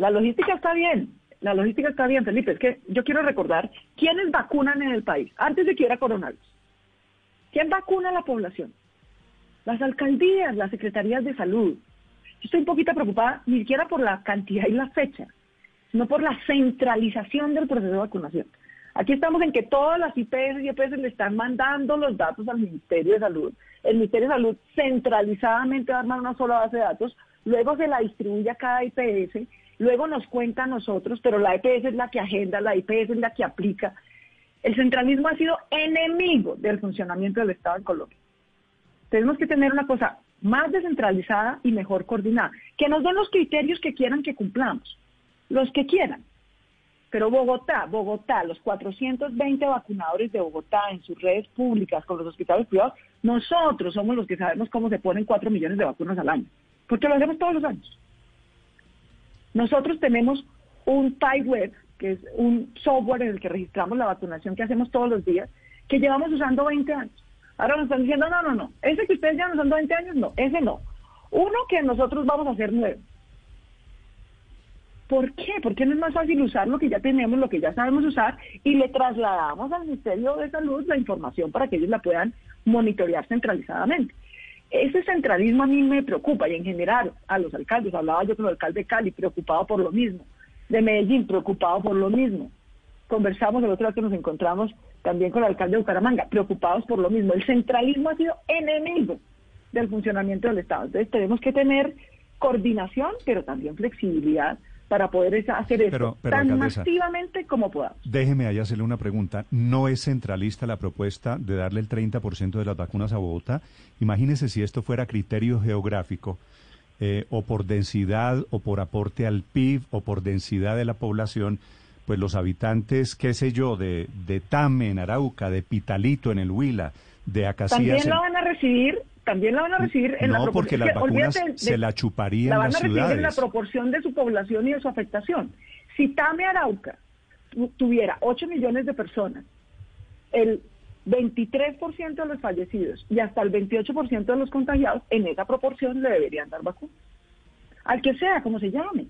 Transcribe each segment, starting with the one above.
La logística está bien. La logística está bien, Felipe. Es que yo quiero recordar quiénes vacunan en el país antes de que hubiera coronavirus. ¿Quién vacuna a la población? Las alcaldías, las secretarías de salud. Yo estoy un poquito preocupada ni siquiera por la cantidad y la fecha, sino por la centralización del proceso de vacunación. Aquí estamos en que todas las IPS y EPS le están mandando los datos al Ministerio de Salud. El Ministerio de Salud centralizadamente va a una sola base de datos, luego se la distribuye a cada IPS, luego nos cuenta a nosotros, pero la EPS es la que agenda, la IPS es la que aplica. El centralismo ha sido enemigo del funcionamiento del Estado en Colombia. Tenemos que tener una cosa más descentralizada y mejor coordinada, que nos den los criterios que quieran que cumplamos, los que quieran pero Bogotá, Bogotá, los 420 vacunadores de Bogotá en sus redes públicas con los hospitales privados, nosotros somos los que sabemos cómo se ponen 4 millones de vacunas al año, porque lo hacemos todos los años. Nosotros tenemos un web, que es un software en el que registramos la vacunación que hacemos todos los días, que llevamos usando 20 años. Ahora nos están diciendo, no, no, no, ese que ustedes llevan usando 20 años, no, ese no. Uno que nosotros vamos a hacer nuevo. ¿Por qué? Porque no es más fácil usar lo que ya tenemos, lo que ya sabemos usar y le trasladamos al Ministerio de Salud la información para que ellos la puedan monitorear centralizadamente. Ese centralismo a mí me preocupa y en general a los alcaldes, hablaba yo con el alcalde de Cali, preocupado por lo mismo, de Medellín, preocupado por lo mismo. Conversamos el otro día que nos encontramos también con el alcalde de Bucaramanga, preocupados por lo mismo. El centralismo ha sido enemigo del funcionamiento del Estado. Entonces tenemos que tener coordinación, pero también flexibilidad para poder hacer eso tan masivamente como podamos. Déjeme ahí hacerle una pregunta. ¿No es centralista la propuesta de darle el 30% de las vacunas a Bogotá? Imagínese si esto fuera criterio geográfico, eh, o por densidad, o por aporte al PIB, o por densidad de la población, pues los habitantes, qué sé yo, de, de Tame en Arauca, de Pitalito en el Huila, de Acacías... También lo van a recibir también la van a recibir en la proporción. porque las vacunas se la chuparían la van a recibir en la proporción de su población y de su afectación. Si Tame Arauca tuviera 8 millones de personas, el 23% de los fallecidos y hasta el 28% de los contagiados, en esa proporción le deberían dar vacunas. Al que sea, como se llame.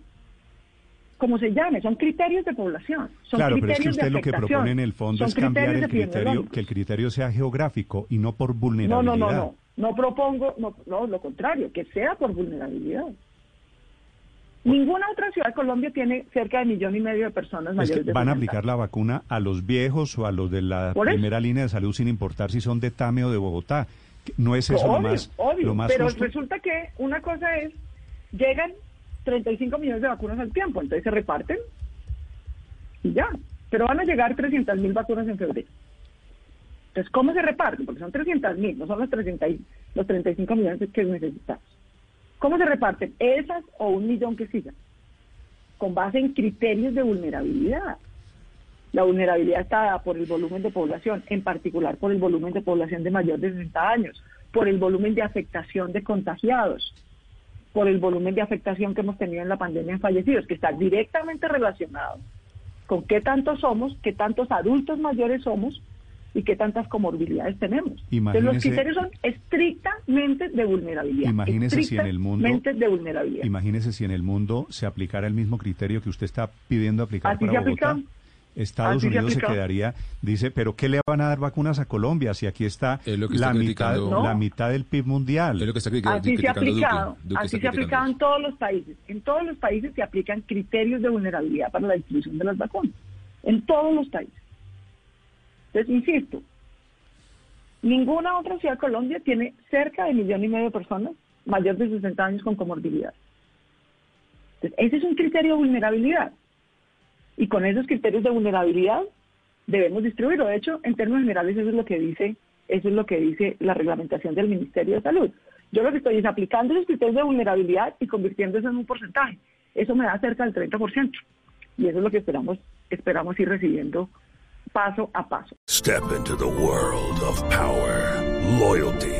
Como se llame, son criterios de población. Son claro, pero es que usted lo que propone en el fondo es cambiar el criterio, que el criterio sea geográfico y no por vulnerabilidad. No, no, no, no. No propongo, no, no, lo contrario, que sea por vulnerabilidad. Ninguna otra ciudad de Colombia tiene cerca de millón y medio de personas mayores ¿Van a aplicar la vacuna a los viejos o a los de la primera línea de salud sin importar si son de Tame o de Bogotá? ¿No es eso lo más, obvio, lo Pero resulta que una cosa es, llegan 35 millones de vacunas al tiempo, entonces se reparten y ya. Pero van a llegar 300 mil vacunas en febrero. Entonces, ¿cómo se reparten? Porque son 300 mil, no son los, 30, los 35 millones que necesitamos. ¿Cómo se reparten? Esas o un millón que sigan. Con base en criterios de vulnerabilidad. La vulnerabilidad está dada por el volumen de población, en particular por el volumen de población de mayor de 60 años, por el volumen de afectación de contagiados, por el volumen de afectación que hemos tenido en la pandemia en fallecidos, que está directamente relacionado con qué tantos somos, qué tantos adultos mayores somos y qué tantas comorbilidades tenemos. Entonces, los criterios son estrictamente de vulnerabilidad. Imagínese si en el mundo de vulnerabilidad. Imagínese si en el mundo se aplicara el mismo criterio que usted está pidiendo aplicar para Bogotá. Estados Unidos se, quedaría, dice, pero ¿qué le van a dar vacunas a Colombia si aquí está, la, mitad, la mitad del PIB mundial? Es lo que está así se ha aplicado, así se ha aplicado en todos los países. En todos los países se aplican criterios de vulnerabilidad para la distribución de las vacunas. En todos los países. Entonces, insisto, ninguna otra ciudad de Colombia tiene cerca de millón y medio de personas mayores de 60 años con comorbilidad. Entonces, ese es un criterio de vulnerabilidad. Y con esos criterios de vulnerabilidad debemos distribuirlo. De hecho, en términos generales, eso es lo que dice, eso es lo que dice la reglamentación del Ministerio de Salud. Yo lo que estoy es aplicando esos criterios de vulnerabilidad y convirtiéndose en un porcentaje. Eso me da cerca del 30%. Y eso es lo que esperamos, esperamos ir recibiendo paso a paso. Step into the world of power, loyalty,